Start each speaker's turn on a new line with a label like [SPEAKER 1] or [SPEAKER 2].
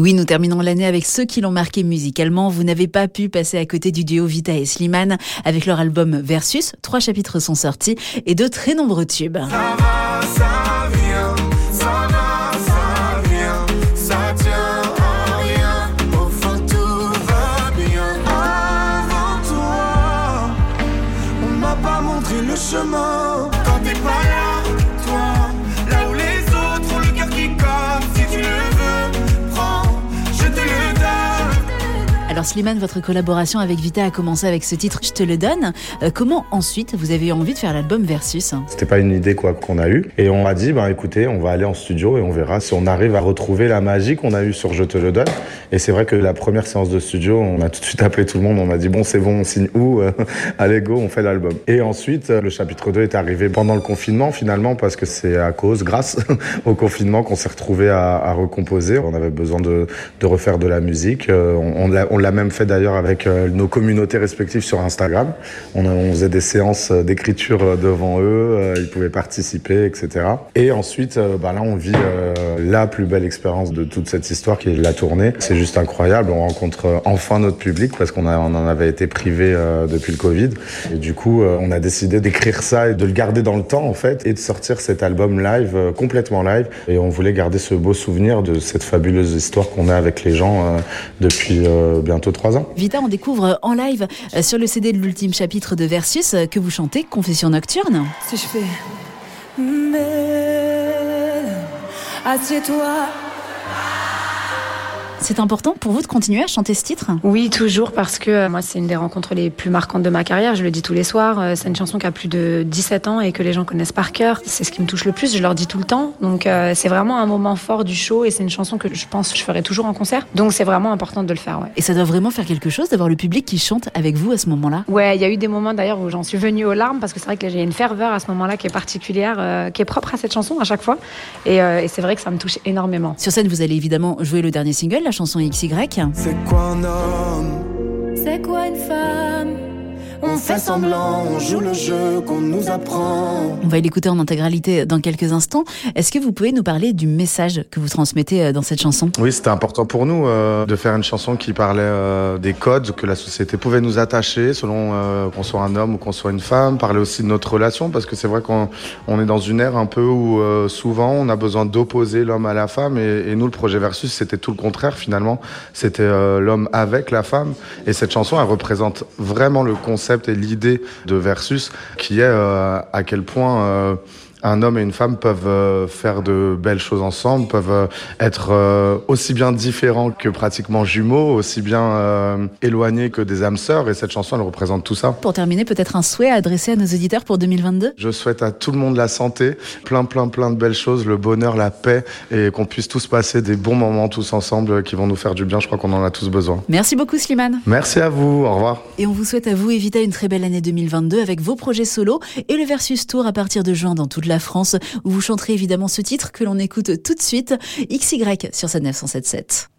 [SPEAKER 1] Oui, nous terminons l'année avec ceux qui l'ont marqué musicalement. Vous n'avez pas pu passer à côté du duo Vita et Slimane avec leur album Versus. Trois chapitres sont sortis et de très nombreux tubes. À Alors Slimane, votre collaboration avec Vita a commencé avec ce titre Je te le donne. Euh, comment ensuite vous avez eu envie de faire l'album Versus
[SPEAKER 2] C'était pas une idée quoi qu'on a eue et on a dit bah écoutez, on va aller en studio et on verra si on arrive à retrouver la magie qu'on a eue sur Je te le donne. Et c'est vrai que la première séance de studio, on a tout de suite appelé tout le monde, on m'a dit bon c'est bon, on signe où Allez go, on fait l'album. Et ensuite euh, le chapitre 2 est arrivé pendant le confinement finalement parce que c'est à cause, grâce au confinement qu'on s'est retrouvé à, recomposer. On avait besoin de, refaire de la musique. Euh, on l'a même fait d'ailleurs avec euh, nos communautés respectives sur Instagram. On, faisait des séances d'écriture devant eux, ils pouvaient participer, etc. Et ensuite, bah là, on vit la plus belle expérience de toute cette histoire qui est la tournée. C'est juste incroyable. On rencontre enfin notre public parce qu'on on en avait été privé depuis le Covid. Et du coup, on a décidé d'écrire ça et de le garder dans le temps, en fait, et de sortir cet album live, complètement live. Et on voulait garder ce beau souvenir de cette fabuleuse histoire qu'on a avec les gens depuis bientôt trois ans.
[SPEAKER 1] Vita, on découvre en live sur le CD de l'ultime chapitre de Versus que vous chantez Confession nocturne.
[SPEAKER 3] Si je fais. Mais. Assieds-toi.
[SPEAKER 1] C'est important pour vous de continuer à chanter ce titre?
[SPEAKER 4] Oui, toujours, parce que euh, moi, c'est une des rencontres les plus marquantes de ma carrière. Je le dis tous les soirs. Euh, c'est une chanson qui a plus de 17 ans et que les gens connaissent par cœur. C'est ce qui me touche le plus. Je leur dis tout le temps. Donc, euh, c'est vraiment un moment fort du show et c'est une chanson que je pense que je ferai toujours en concert. Donc, c'est vraiment important de le faire. Ouais.
[SPEAKER 1] Et ça doit vraiment faire quelque chose d'avoir le public qui chante avec vous à ce moment-là?
[SPEAKER 4] Ouais, il y a eu des moments d'ailleurs où j'en suis venue aux larmes parce que c'est vrai que j'ai une ferveur à ce moment-là qui est particulière, euh, qui est propre à cette chanson à chaque fois. Et, euh, et c'est vrai que ça me touche énormément.
[SPEAKER 1] Sur scène, vous allez évidemment jouer le dernier single, la chanson XY.
[SPEAKER 5] C'est quoi un homme?
[SPEAKER 3] C'est quoi une femme?
[SPEAKER 5] On fait semblant, on joue le jeu qu'on nous apprend.
[SPEAKER 1] On va l'écouter en intégralité dans quelques instants. Est-ce que vous pouvez nous parler du message que vous transmettez dans cette chanson?
[SPEAKER 2] Oui, c'était important pour nous euh, de faire une chanson qui parlait euh, des codes que la société pouvait nous attacher selon euh, qu'on soit un homme ou qu'on soit une femme, parler aussi de notre relation parce que c'est vrai qu'on on est dans une ère un peu où euh, souvent on a besoin d'opposer l'homme à la femme et, et, nous le projet Versus c'était tout le contraire finalement, c'était euh, l'homme avec la femme et cette chanson elle représente vraiment le concept et l'idée de Versus, qui est euh, à quel point euh, un homme et une femme peuvent euh, faire de belles choses ensemble, peuvent euh, être euh, aussi bien différents que pratiquement jumeaux, aussi bien éloignés que des âmes sœurs. Et cette chanson, elle représente tout ça.
[SPEAKER 1] Pour terminer, peut-être un souhait à adresser à nos auditeurs pour 2022
[SPEAKER 2] Je souhaite à tout le monde la santé, plein, plein, plein de belles choses, le bonheur, la paix, et qu'on puisse tous passer des bons moments tous ensemble qui vont nous faire du bien. Je crois qu'on en a tous besoin.
[SPEAKER 1] Merci beaucoup, Slimane.
[SPEAKER 2] Merci à vous. Au revoir.
[SPEAKER 1] Et on vous souhaite à vous, Evita, une très belle année 2022 avec vos projets solo et le Versus Tour à partir de juin dans toute la France, où vous chanterez évidemment ce titre que l'on écoute tout de suite, XY sur sa 977.